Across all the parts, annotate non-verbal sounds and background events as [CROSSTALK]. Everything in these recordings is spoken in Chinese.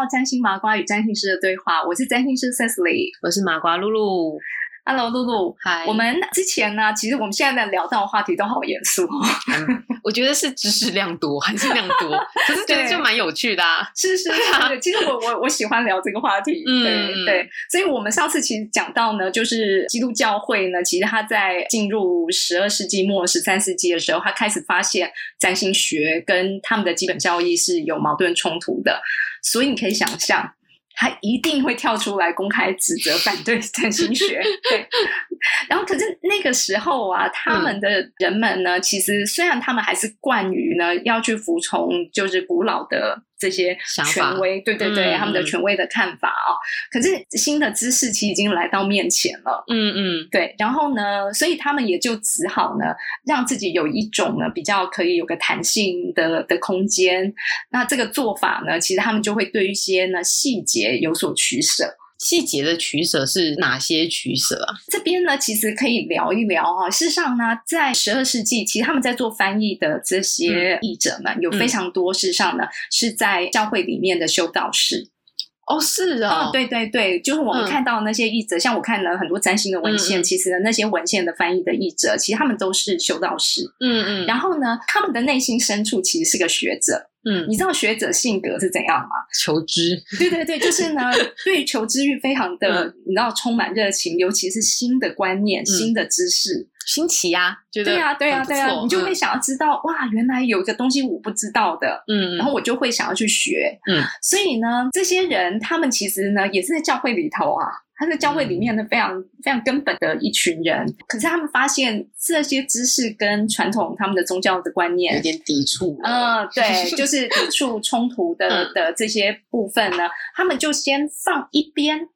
到占星麻瓜与占星师的对话，我是占星师 Cecily，我是麻瓜露露。Hello，露露，嗨。我们之前呢，其实我们现在在聊到的话题都好严肃哦。我觉得是知识量多还是量多？[LAUGHS] 可是觉得就蛮有趣的啊。是是是，[LAUGHS] 其实我我我喜欢聊这个话题。嗯，对对。所以我们上次其实讲到呢，就是基督教会呢，其实他在进入十二世纪末、十三世纪的时候，他开始发现占星学跟他们的基本教义是有矛盾冲突的。所以你可以想象。他一定会跳出来公开指责、反对占星学，对。然后，可是那个时候啊，他们的人们呢，其实虽然他们还是惯于呢要去服从，就是古老的。这些权威，对对对，他们的权威的看法啊，可是新的知识其实已经来到面前了，嗯嗯，对，然后呢，所以他们也就只好呢，让自己有一种呢比较可以有个弹性的的空间。那这个做法呢，其实他们就会对一些呢细节有所取舍。细节的取舍是哪些取舍啊？这边呢，其实可以聊一聊啊。事实上呢，在十二世纪，其实他们在做翻译的这些译者们，有非常多事实上呢是在教会里面的修道士。哦，是啊，对对对，就是我们看到那些译者，像我看了很多占星的文献，其实那些文献的翻译的译者，其实他们都是修道士。嗯嗯，然后呢，他们的内心深处其实是个学者。嗯，你知道学者性格是怎样吗？求知。对对对，就是呢，[LAUGHS] 对求知欲非常的，你知道，充满热情，尤其是新的观念、新的知识，新奇呀，对呀，对呀，对呀，你就会想要知道，哇，原来有一个东西我不知道的，嗯，然后我就会想要去学，嗯，所以呢，这些人他们其实呢，也是在教会里头啊。他是教会里面的非常非常根本的一群人，可是他们发现这些知识跟传统他们的宗教的观念有点抵触。嗯，对，就是抵触 [LAUGHS] 冲突的的这些部分呢，他们就先放一边。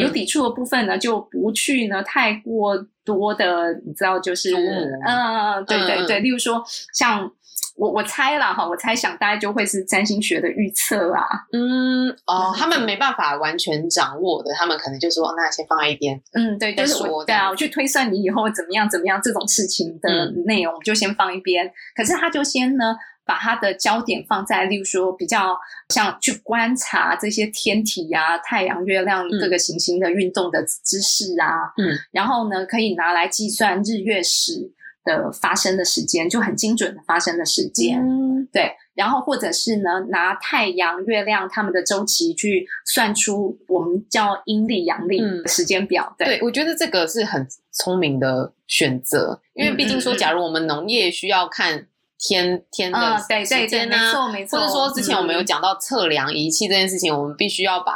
有抵触的部分呢，就不去呢太过多的，你知道，就是嗯，对对对，例如说像。我我猜了哈，我猜想大概就会是占星学的预测啦。嗯，哦，他们没办法完全掌握的，他们可能就说那先放在一边。嗯，对，就是我对啊，我去推算你以后怎么样怎么样这种事情的内容，就先放一边。可是他就先呢，把他的焦点放在，例如说比较像去观察这些天体啊、太阳、月亮各个行星的运动的知识啊。嗯，然后呢，可以拿来计算日月食。的发生的时间就很精准的发生的时间，嗯。对，然后或者是呢，拿太阳、月亮它们的周期去算出我们叫阴历、阳历时间表。对，我觉得这个是很聪明的选择，因为毕竟说，假如我们农业需要看天天的时间呢，没错没错，或者说之前我们有讲到测量仪器这件事情，我们必须要把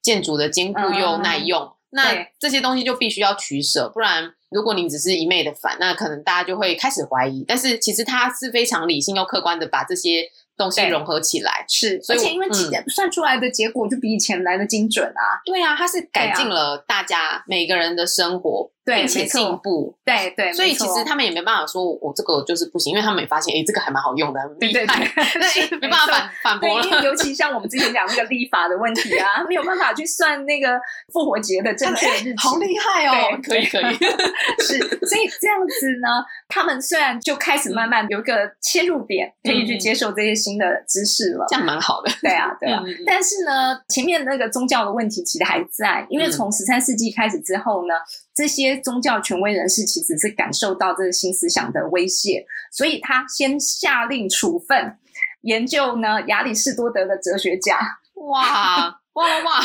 建筑的坚固又耐用，那这些东西就必须要取舍，不然。如果你只是一昧的反，那可能大家就会开始怀疑。但是其实他是非常理性又客观的把这些东西融合起来，是，而且因为算出来的结果就比以前来的精准啊。对啊，他是改进了大家每个人的生活。并且进步，对对，所以其实他们也没办法说，我这个就是不行，因为他们也发现，哎，这个还蛮好用的，对对对，[LAUGHS] 那没办法反反驳了。尤其像我们之前讲那个立法的问题啊，没有办法去算那个复活节的正确日期，好厉害哦！可以可以，[LAUGHS] 是，所以这样子呢，他们虽然就开始慢慢有一个切入点，可以去接受这些新的知识了，这样蛮好的。对啊，对啊。[LAUGHS] 但是呢，前面那个宗教的问题其实还在，因为从十三世纪开始之后呢。这些宗教权威人士其实是感受到这个新思想的威胁，所以他先下令处分研究呢亚里士多德的哲学家。哇哇哇！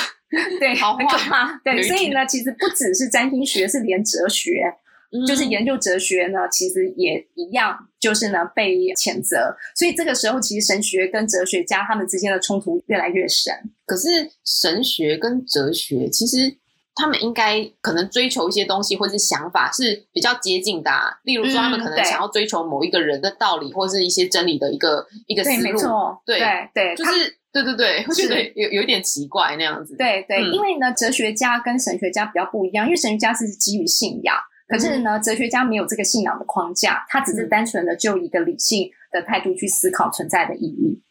对，好可怕。对，所以呢，其实不只是占星学，是连哲学，就是研究哲学呢，其实也一样，就是呢被谴责。所以这个时候，其实神学跟哲学家他们之间的冲突越来越深。可是神学跟哲学其实。他们应该可能追求一些东西，或是想法是比较接近的。例如说，他们可能想要追求某一个人的道理，或是一些真理的一个一个思路。对对对，就是对对对，会觉得有有一点奇怪那样子。对对，因为呢，哲学家跟神学家比较不一样，因为神学家是基于信仰，可是呢，哲学家没有这个信仰的框架，他只是单纯的就一个理性的态度去思考存在的意义。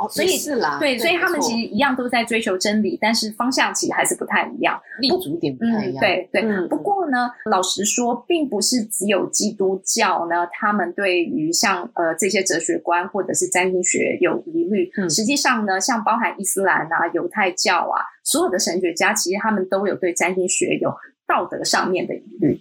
哦，所以是啦，对，所以他们其实一样都在追求真理，但是方向其实还是不太一样，立足点不太一样。对对，不过呢，老实说，并不是只有基督教呢，他们对于像呃这些哲学观或者是占星学有疑虑。实际上呢，像包含伊斯兰啊、犹太教啊，所有的神学家，其实他们都有对占星学有道德上面的疑虑。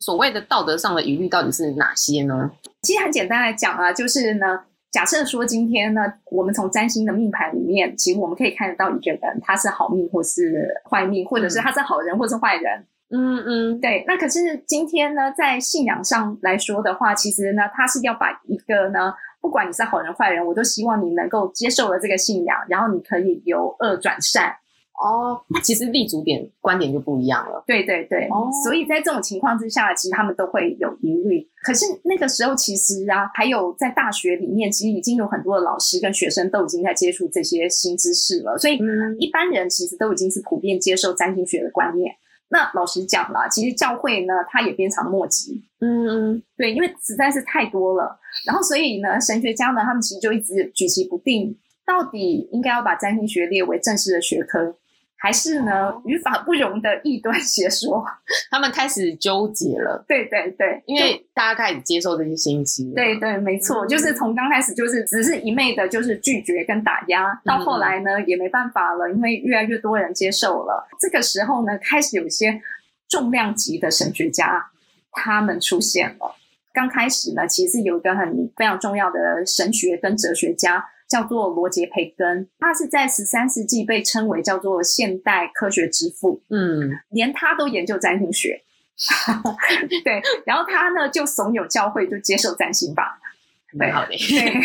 所谓的道德上的疑虑到底是哪些呢？其实很简单来讲啊，就是呢。假设说今天呢，我们从占星的命盘里面，其实我们可以看得到一个人，他是好命或是坏命，或者是他是好人或是坏人。嗯嗯，对。那可是今天呢，在信仰上来说的话，其实呢，他是要把一个呢，不管你是好人坏人，我都希望你能够接受了这个信仰，然后你可以由恶转善。哦，其实立足点观点就不一样了。对对对，所以在这种情况之下，其实他们都会有疑虑。可是那个时候，其实啊，还有在大学里面，其实已经有很多的老师跟学生都已经在接触这些新知识了。所以一般人其实都已经是普遍接受占星学的观念。那老实讲啦，其实教会呢，它也鞭长莫及。嗯嗯，对，因为实在是太多了。然后所以呢，神学家呢，他们其实就一直举棋不定，到底应该要把占星学列为正式的学科。还是呢，语法不容的异端邪说，[LAUGHS] 他们开始纠结了。对对对，因为大家开始接受这些信息。对对，没错，就是从刚开始就是只是一昧的，就是拒绝跟打压，到后来呢也没办法了，因为越来越多人接受了。这个时候呢，开始有些重量级的神学家他们出现了。刚开始呢，其实有一个很非常重要的神学跟哲学家。叫做罗杰培根，他是在十三世纪被称为叫做现代科学之父。嗯，连他都研究占星学。[LAUGHS] 对，然后他呢就怂恿教会就接受占星吧。对，好的。对，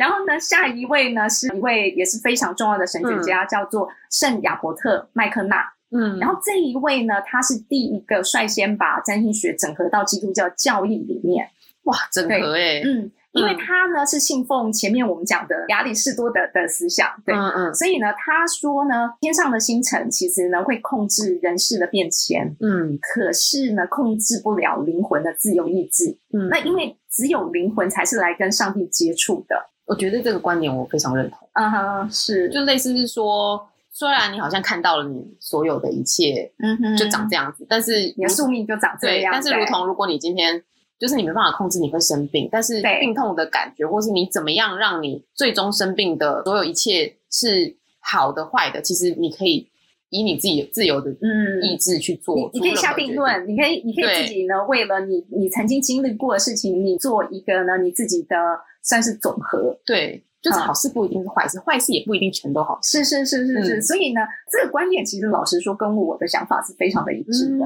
然后呢，下一位呢是一位也是非常重要的神学家，叫做圣亚伯特麦克纳。嗯，然后这一位呢，他是第一个率先把占星学整合到基督教教义里面。哇，整合哎，嗯。因为他呢是信奉前面我们讲的亚里士多德的思想，对，嗯嗯，所以呢他说呢天上的星辰其实呢会控制人事的变迁，嗯，可是呢控制不了灵魂的自由意志，嗯，那因为只有灵魂才是来跟上帝接触的，我觉得这个观点我非常认同，嗯哼，是，就类似是说，虽然你好像看到了你所有的一切，嗯哼，就长这样子，但是你的宿命就长这样，但是如同如果你今天。就是你没办法控制你会生病，但是病痛的感觉，或是你怎么样让你最终生病的所有一切是好的坏的，其实你可以以你自己自由的嗯意志去做。你可以下定论，你可以你可以自己呢，为了你你曾经经历过的事情，你做一个呢你自己的算是总和。对。就是好事不一定是坏事，坏事也不一定全都好。是是是是是，所以呢，这个观点其实老实说，跟我的想法是非常的一致的。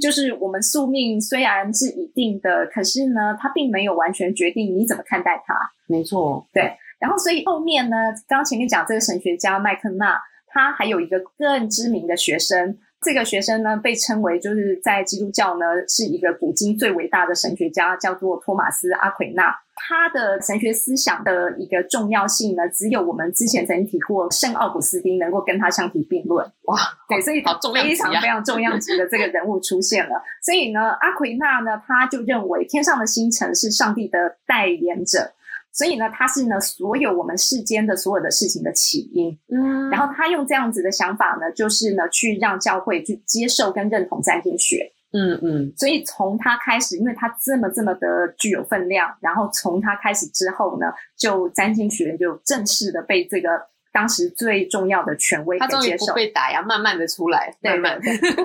就是我们宿命虽然是一定的，可是呢，它并没有完全决定你怎么看待它。没错，对。然后，所以后面呢，刚刚前面讲这个神学家麦克纳，他还有一个更知名的学生。这个学生呢，被称为就是在基督教呢是一个古今最伟大的神学家，叫做托马斯阿奎那。他的神学思想的一个重要性呢，只有我们之前曾经提过圣奥古斯丁能够跟他相提并论。哇，对，所以非常非常重量级的这个人物出现了。所以呢，阿奎那呢，他就认为天上的星辰是上帝的代言者。所以呢，他是呢所有我们世间的所有的事情的起因。嗯，然后他用这样子的想法呢，就是呢去让教会去接受跟认同占星学。嗯嗯，所以从他开始，因为他这么这么的具有分量，然后从他开始之后呢，就占星学就正式的被这个当时最重要的权威给接受，被打压，慢慢的出来。对对。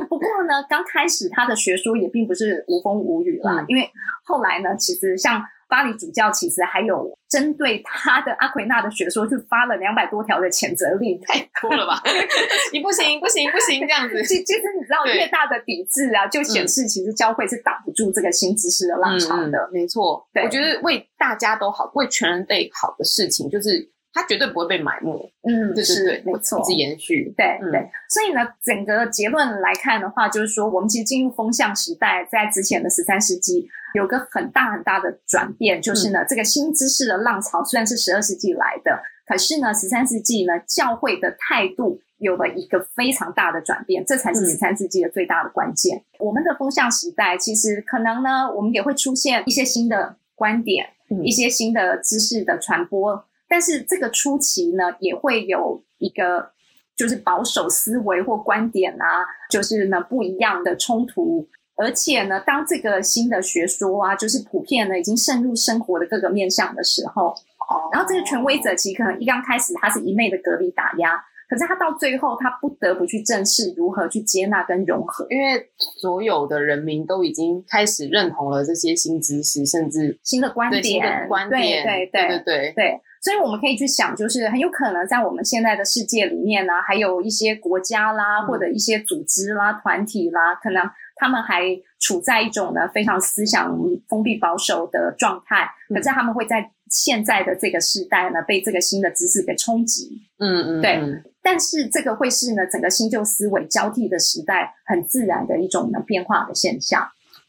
不过呢，刚开始他的学说也并不是无风无雨啦，因为后来呢，其实像。巴黎主教其实还有针对他的阿奎那的学说，就发了两百多条的谴责令，太多了吧？[LAUGHS] 你不行，不行，不行，这样子。其其实你知道，越大的抵制啊，就显示其实教会是挡不住这个新知识的浪潮的。没错，我觉得为大家都好，为全人类好的事情，就是。它绝对不会被埋没，嗯，对对对，没错，一直延续，对对。所以呢，整个结论来看的话，就是说，我们其实进入风向时代，在之前的十三世纪有个很大很大的转变，就是呢，这个新知识的浪潮虽然是十二世纪来的，可是呢，十三世纪呢，教会的态度有了一个非常大的转变，这才是十三世纪的最大的关键。我们的风向时代，其实可能呢，我们也会出现一些新的观点，一些新的知识的传播。但是这个初期呢，也会有一个就是保守思维或观点啊，就是呢不一样的冲突。而且呢，当这个新的学说啊，就是普遍呢已经渗入生活的各个面向的时候，哦，然后这个权威者其实可能一刚开始他是一昧的隔离打压。可是他到最后，他不得不去正视如何去接纳跟融合，因为所有的人民都已经开始认同了这些新知识，甚至新的观点，观点，对对对对对。所以我们可以去想，就是很有可能在我们现在的世界里面呢，还有一些国家啦，或者一些组织啦、团体啦，可能他们还处在一种呢非常思想封闭保守的状态，可是他们会在现在的这个时代呢，被这个新的知识给冲击。嗯嗯，对。但是这个会是呢，整个新旧思维交替的时代，很自然的一种呢变化的现象。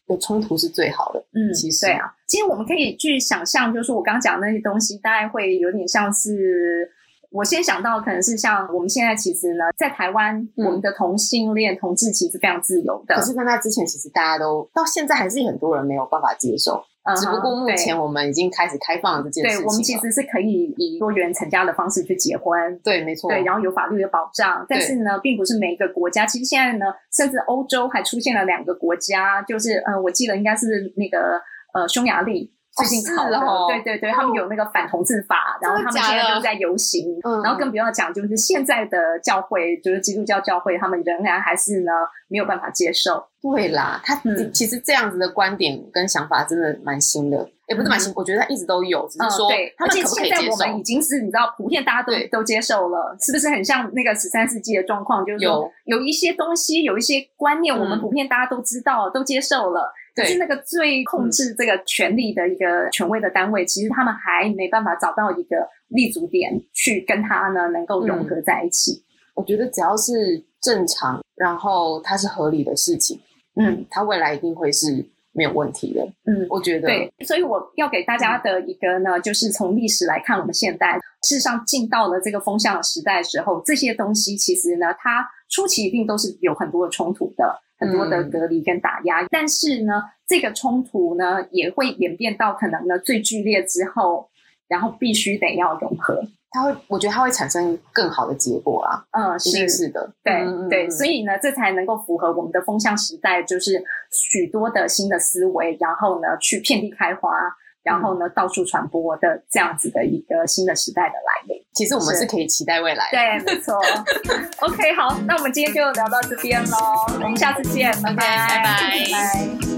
有冲突是最好的。嗯，其实对啊，其实我们可以去想象，就是我刚刚讲的那些东西，大概会有点像是我先想到，可能是像我们现在其实呢，在台湾，我们的同性恋同志其实非常自由的。可是，在那之前，其实大家都到现在还是很多人没有办法接受。只不过目前我们已经开始开放这件事情。对，我们其实是可以以多元成家的方式去结婚。对，没错。对，然后有法律的保障。但是呢，并不是每一个国家。其实现在呢，甚至欧洲还出现了两个国家，就是呃，我记得应该是那个呃，匈牙利。最近吵的，对对对，他们有那个反同志法，然后他们现在就在游行，然后更不要讲，就是现在的教会，就是基督教教会，他们仍然还是呢没有办法接受。对啦，他其实这样子的观点跟想法真的蛮新的，也不是蛮新，我觉得他一直都有，只是说对，而且现在我们已经是你知道，普遍大家都都接受了，是不是很像那个十三世纪的状况？就是有。有一些东西，有一些观念，我们普遍大家都知道，都接受了。是那个最控制这个权力的一个权威的单位，其实他们还没办法找到一个立足点去跟他呢能够融合在一起。我觉得只要是正常，然后它是合理的事情，嗯，它未来一定会是没有问题的。嗯，我觉得对，所以我要给大家的一个呢，就是从历史来看，我们现代事实上进到了这个风向的时代时候，这些东西其实呢，它初期一定都是有很多的冲突的。很多的隔离跟打压，但是呢，这个冲突呢也会演变到可能呢最剧烈之后，然后必须得要融合，它会，我觉得它会产生更好的结果啦。嗯，是。定是的，对对，所以呢，这才能够符合我们的风向时代，就是许多的新的思维，然后呢去遍地开花。然后呢，到处传播的这样子的一个新的时代的来临，其实我们是可以期待未来的。对，没错。[LAUGHS] OK，好，那我们今天就聊到这边喽，我们下次见，拜拜，拜拜。